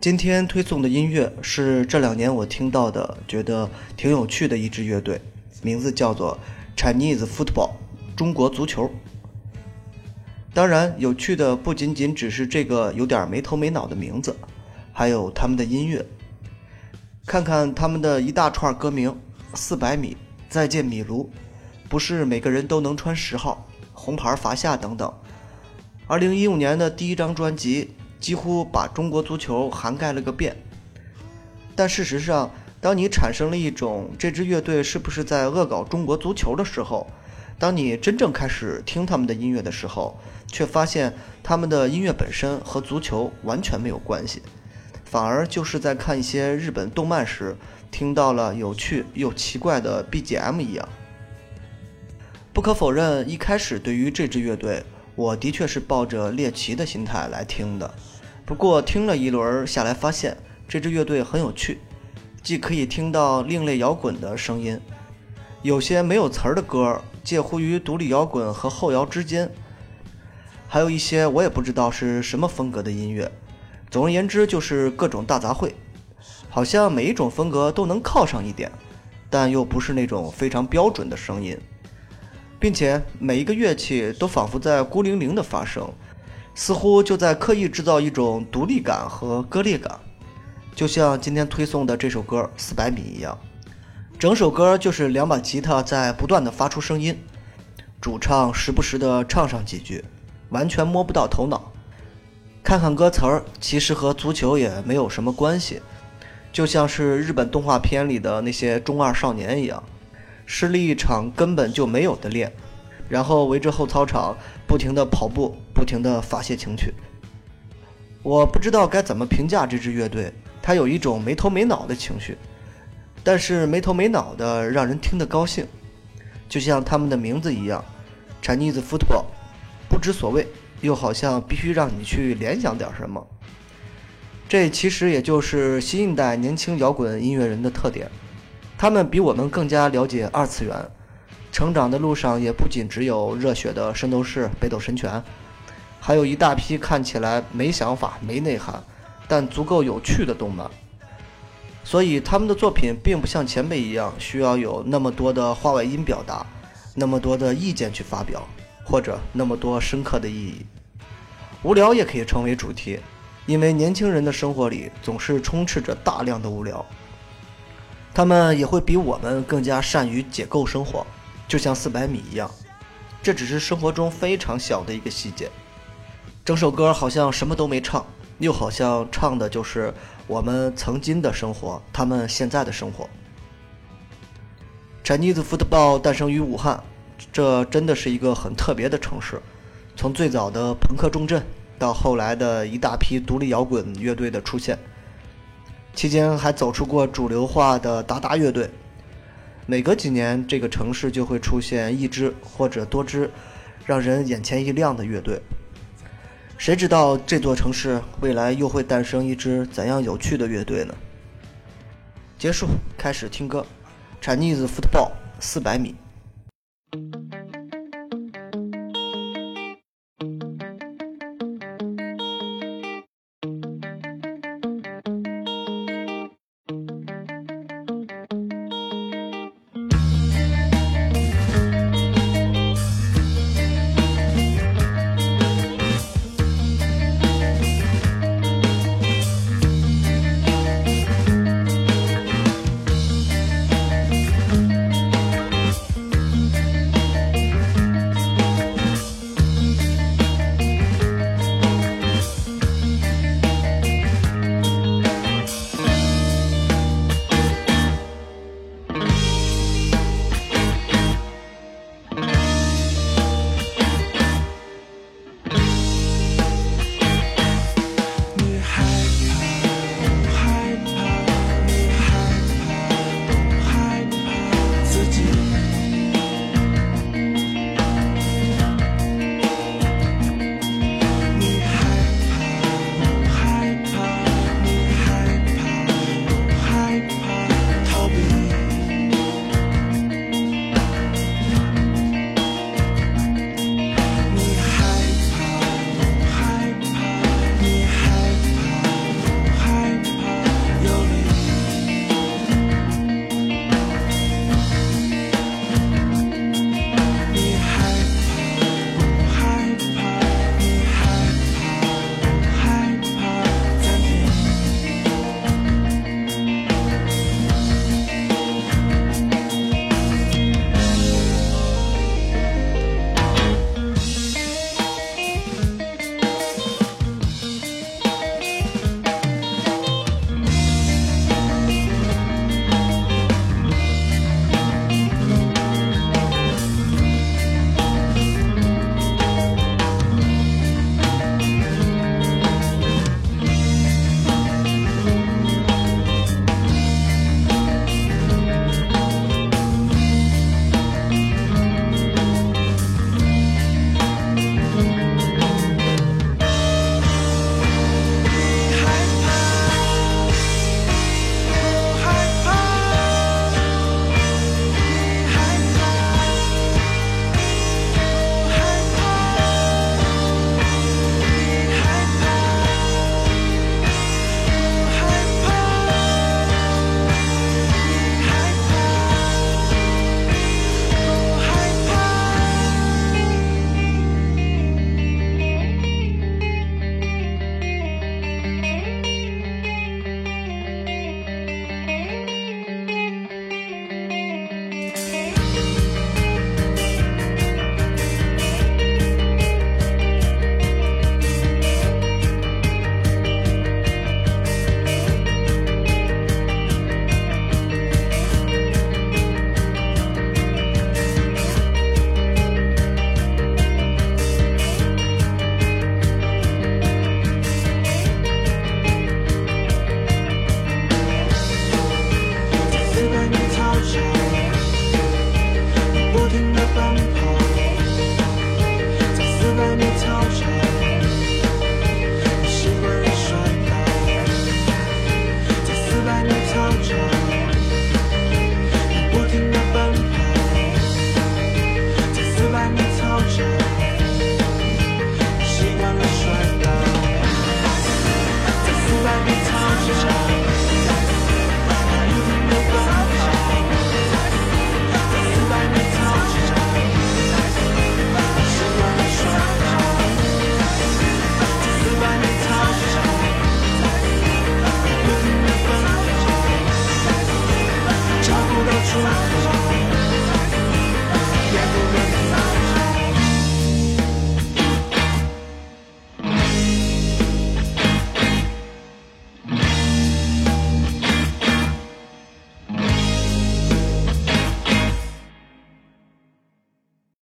今天推送的音乐是这两年我听到的，觉得挺有趣的一支乐队，名字叫做 Chinese Football，中国足球。当然，有趣的不仅仅只是这个有点没头没脑的名字，还有他们的音乐。看看他们的一大串歌名：四百米、再见米卢、不是每个人都能穿十号、红牌罚下等等。二零一五年的第一张专辑。几乎把中国足球涵盖了个遍，但事实上，当你产生了一种这支乐队是不是在恶搞中国足球的时候，当你真正开始听他们的音乐的时候，却发现他们的音乐本身和足球完全没有关系，反而就是在看一些日本动漫时听到了有趣又奇怪的 BGM 一样。不可否认，一开始对于这支乐队，我的确是抱着猎奇的心态来听的。不过听了一轮下来，发现这支乐队很有趣，既可以听到另类摇滚的声音，有些没有词儿的歌介乎于独立摇滚和后摇之间，还有一些我也不知道是什么风格的音乐。总而言之，就是各种大杂烩，好像每一种风格都能靠上一点，但又不是那种非常标准的声音，并且每一个乐器都仿佛在孤零零的发声。似乎就在刻意制造一种独立感和割裂感，就像今天推送的这首歌《四百米》一样。整首歌就是两把吉他在不断的发出声音，主唱时不时的唱上几句，完全摸不到头脑。看看歌词儿，其实和足球也没有什么关系，就像是日本动画片里的那些中二少年一样，失了一场根本就没有的恋。然后围着后操场不停地跑步，不停地发泄情绪。我不知道该怎么评价这支乐队，它有一种没头没脑的情绪，但是没头没脑的让人听得高兴，就像他们的名字一样，Chinese Football，不知所谓，又好像必须让你去联想点什么。这其实也就是新一代年轻摇滚音乐人的特点，他们比我们更加了解二次元。成长的路上也不仅只有热血的《圣斗士》《北斗神拳》，还有一大批看起来没想法、没内涵，但足够有趣的动漫。所以他们的作品并不像前辈一样需要有那么多的话外音表达，那么多的意见去发表，或者那么多深刻的意义。无聊也可以成为主题，因为年轻人的生活里总是充斥着大量的无聊，他们也会比我们更加善于解构生活。就像四百米一样，这只是生活中非常小的一个细节。整首歌好像什么都没唱，又好像唱的就是我们曾经的生活，他们现在的生活。Chinese Football 诞生于武汉，这真的是一个很特别的城市。从最早的朋克重镇，到后来的一大批独立摇滚乐队的出现，期间还走出过主流化的达达乐队。每隔几年，这个城市就会出现一支或者多支让人眼前一亮的乐队。谁知道这座城市未来又会诞生一支怎样有趣的乐队呢？结束，开始听歌，《Chinese Football》四百米。